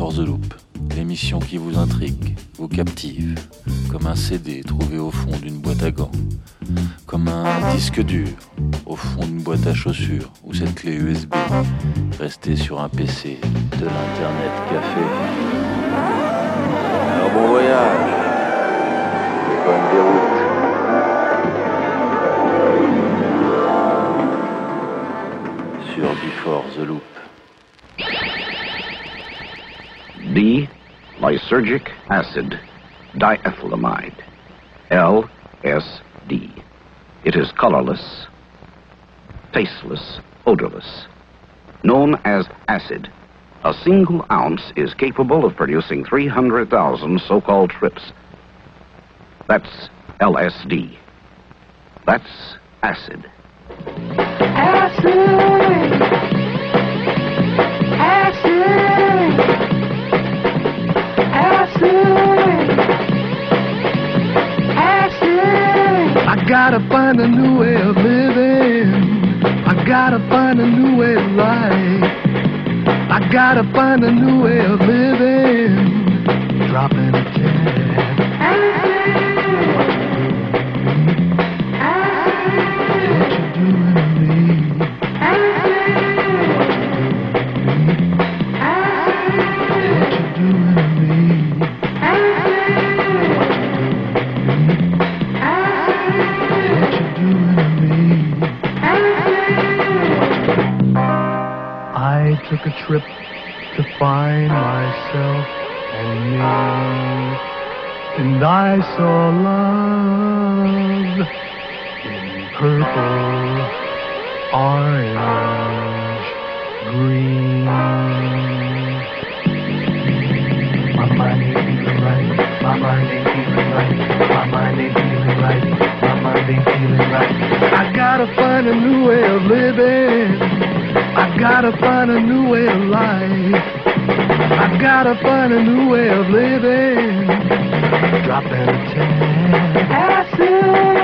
Before the Loop, l'émission qui vous intrigue, vous captive, comme un CD trouvé au fond d'une boîte à gants, comme un disque dur au fond d'une boîte à chaussures ou cette clé USB restée sur un PC de l'Internet Café. Alors bon voyage. Et bonne déroute. sur Before the Loop. D. Lysergic acid diethylamide. LSD. It is colorless, tasteless, odorless. Known as acid, a single ounce is capable of producing 300,000 so called trips. That's LSD. That's acid. I gotta find a new way of living. I gotta find a new way of life. I gotta find a new way of living. Dropping a a trip to find myself and me, and I saw love in purple, orange, green. Dropping a ten. Acid.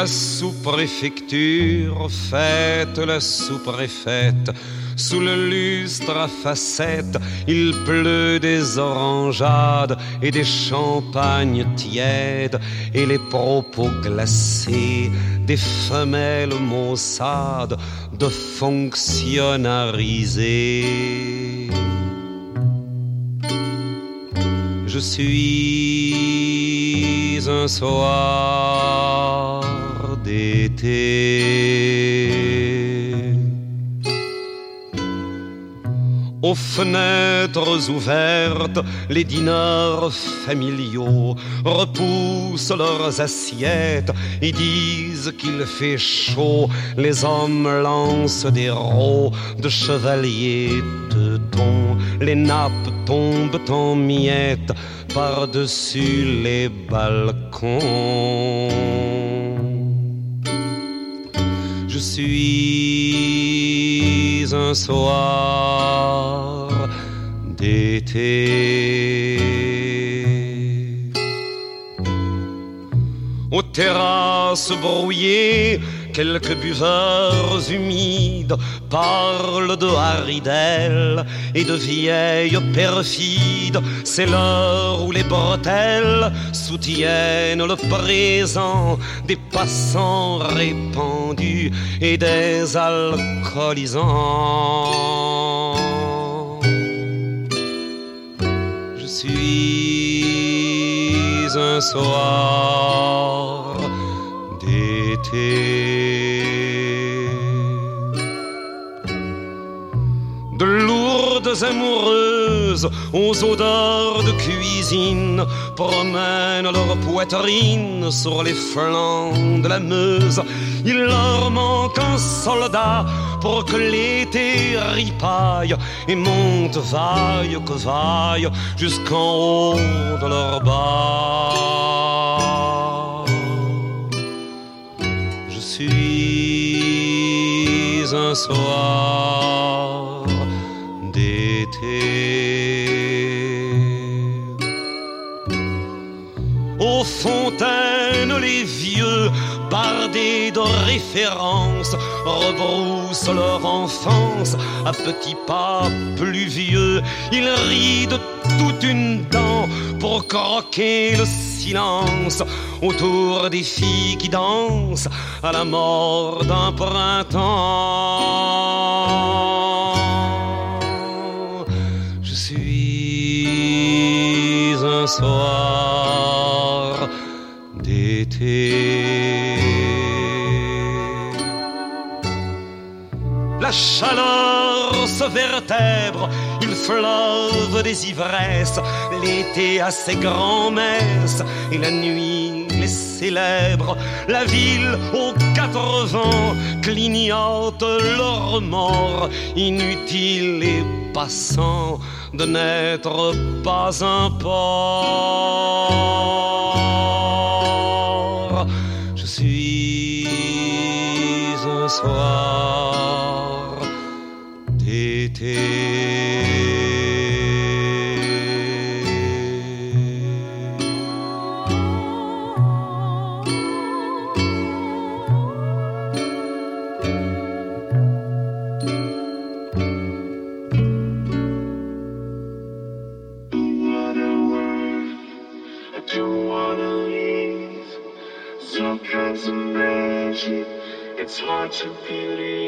La sous-préfecture fête la sous-préfète. Sous le lustre à facettes, il pleut des orangeades et des champagnes tièdes et les propos glacés des femelles maussades de fonctionnariser. Je suis un soir Aux fenêtres ouvertes, les dîneurs familiaux repoussent leurs assiettes et disent qu'il fait chaud. Les hommes lancent des rots de chevaliers de don. Les nappes tombent en miettes par-dessus les balcons. Suis un soir d'été. Aux terrasses brouillées, quelques buveurs humides parlent de haridelles et de vieilles perfides. C'est l'heure où les bretelles soutiennent le présent des passants répandus et des alcoolisants. Je suis un soir de lourdes amoureuses aux odeurs de cuisine promènent leur poitrine sur les flancs de la Meuse. Il leur manque un soldat pour que l'été ripaille et monte vaille que vaille jusqu'en haut de leur bas. suis un soir d'été. Aux fontaines, les vieux, bardés de références, rebroussent leur enfance à petits pas pluvieux. Ils rient de toute une dent pour croquer le silence autour des filles qui dansent à la mort d'un printemps. Je suis un soir d'été. La chaleur se vertèbre fleuve des ivresses, l'été à ses grands-messes et la nuit les célèbres, la ville aux quatre vents clignote leurs remords, inutile et passant de n'être pas un port. Je suis un soir d'été. hard to believe.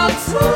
God's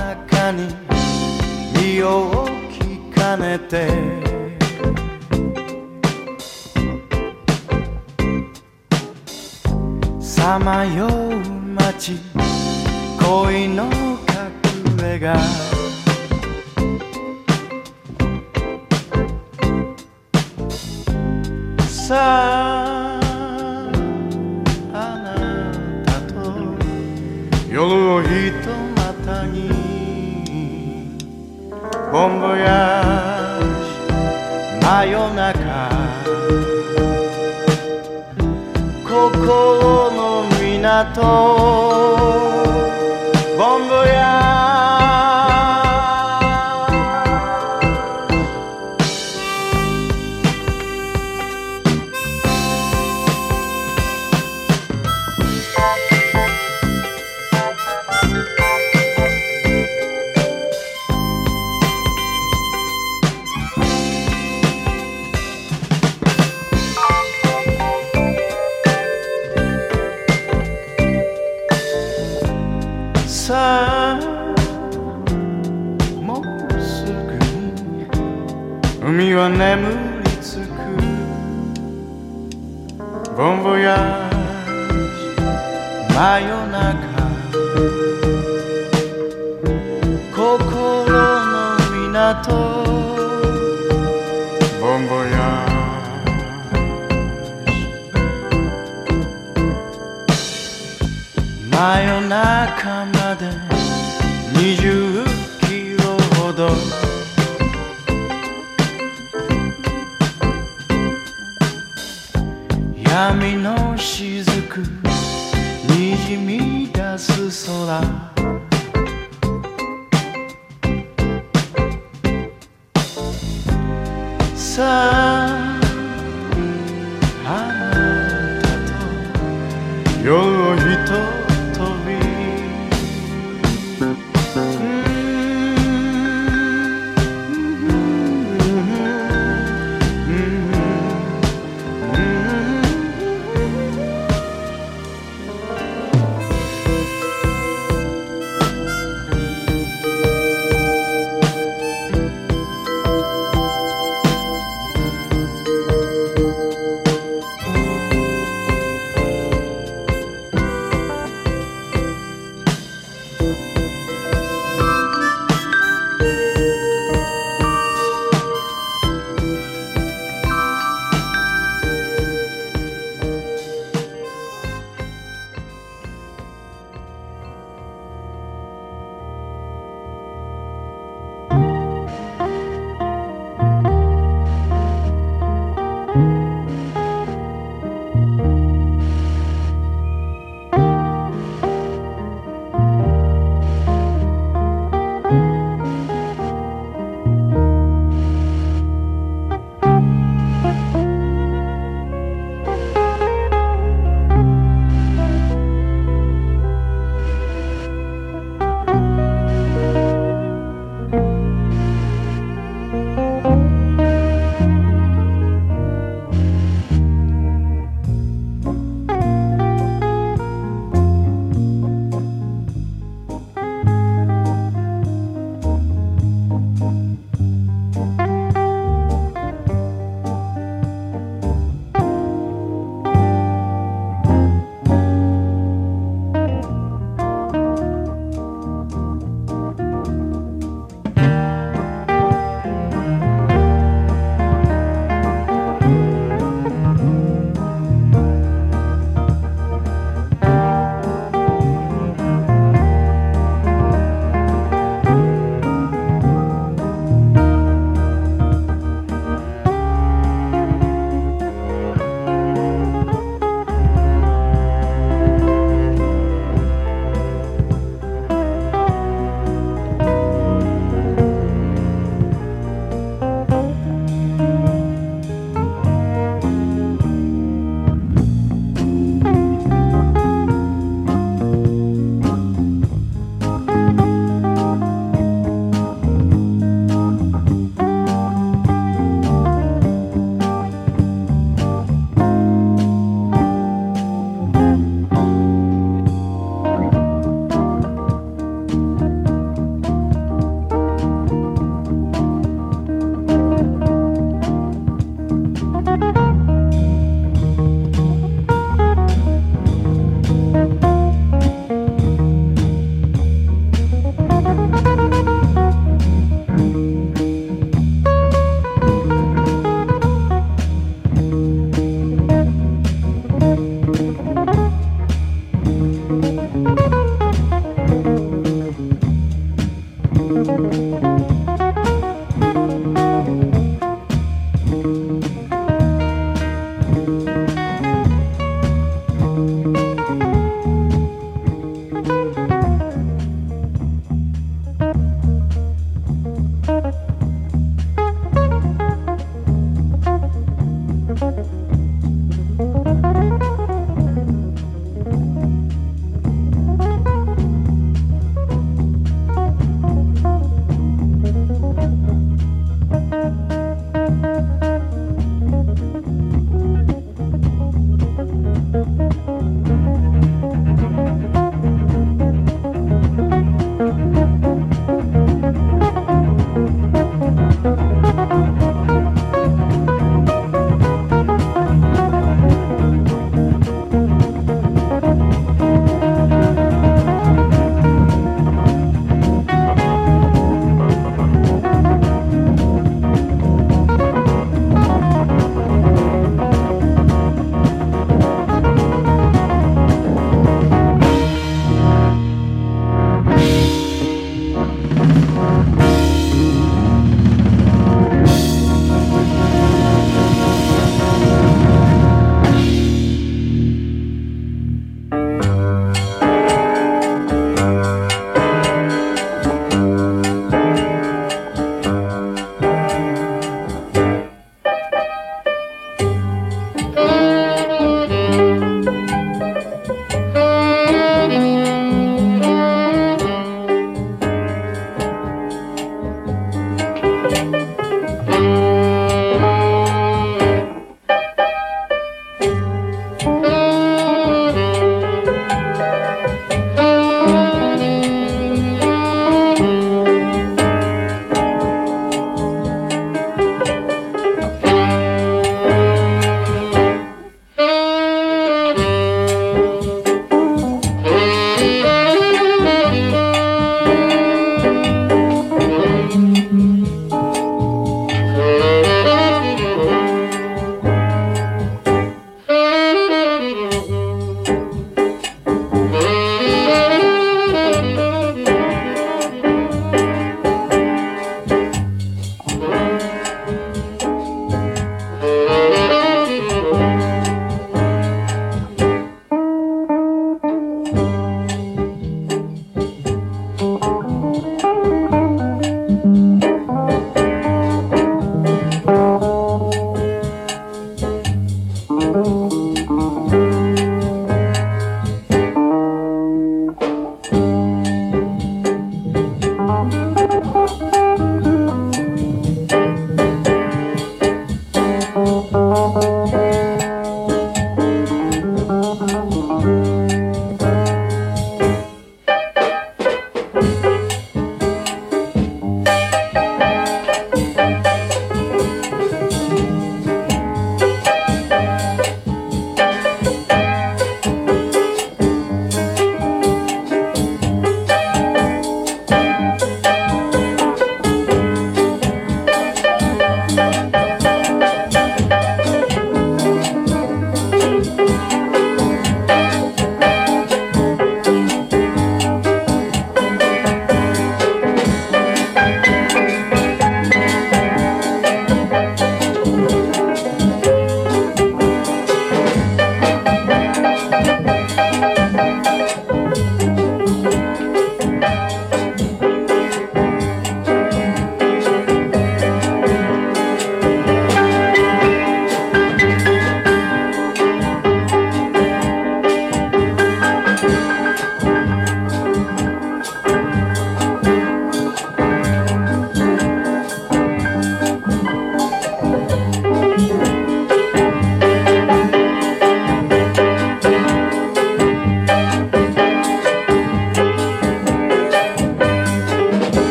中に身をきかねて」「さまよう街恋の隠れ家」「さあ中。心の港。波のしずくにじみ出す空。さあ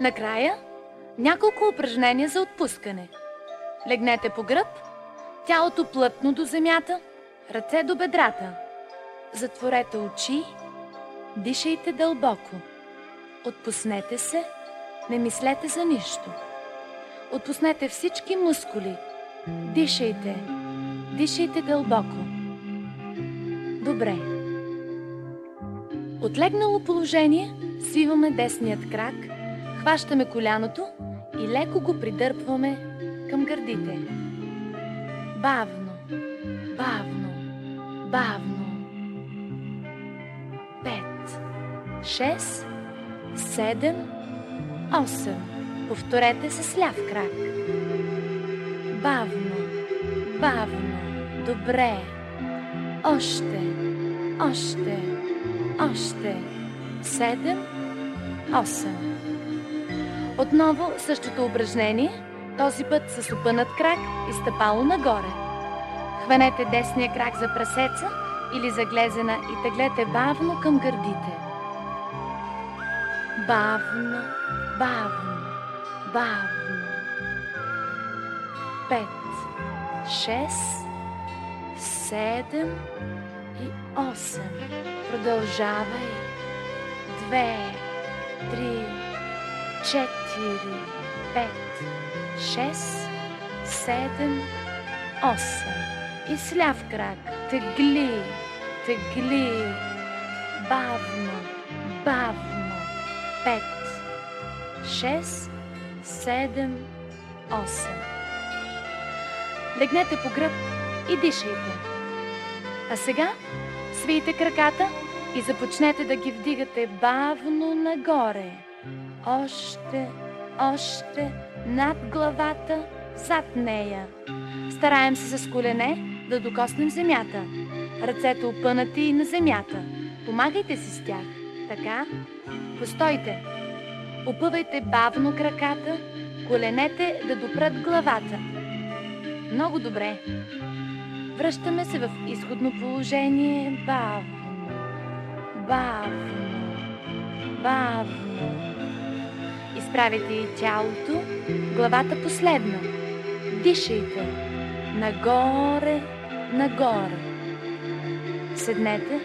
Накрая няколко упражнения за отпускане. Легнете по гръб, тялото плътно до земята, ръце до бедрата. Затворете очи, дишайте дълбоко. Отпуснете се, не мислете за нищо. Отпуснете всички мускули. Дишайте, дишайте дълбоко. Добре. От легнало положение свиваме десният крак, хващаме коляното и леко го придърпваме към гърдите. Бавно, бавно, бавно. Пет, шест, седем, осем. Повторете с ляв крак. Бавно, бавно, добре. Още, още, още. Седем, осем. Отново същото упражнение, този път с опънат крак и стъпало нагоре. Хванете десния крак за прасеца или за глезена и теглете бавно към гърдите. Бавно, бавно, бавно. Пет, шест, седем и осем. Продължавай. Две, три, четири, пет, шест, седем, осем. И с ляв крак тегли, тегли, бавно, бавно. Пет, шест, седем, осем. Легнете по гръб и дишайте. А сега свийте краката и започнете да ги вдигате бавно нагоре. Още, още над главата, зад нея. Стараем се с колене да докоснем земята. Ръцете опънати и на земята. Помагайте си с тях. Така. Постойте. Опъвайте бавно краката, коленете да допрат главата. Много добре. Връщаме се в изходно положение бавно, бавно, бавно. Изправите и тялото, главата последно. Дишайте. Нагоре, нагоре. Седнете.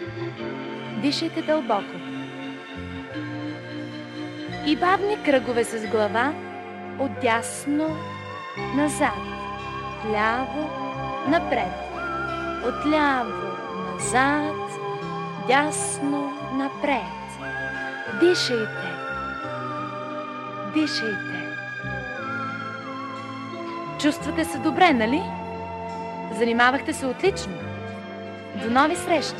Дишайте дълбоко. И бавни кръгове с глава отдясно назад, ляво напред, отляво назад, дясно напред. Дишайте. Дишайте. Чувствате се добре, нали? Занимавахте се отлично. До нови срещи!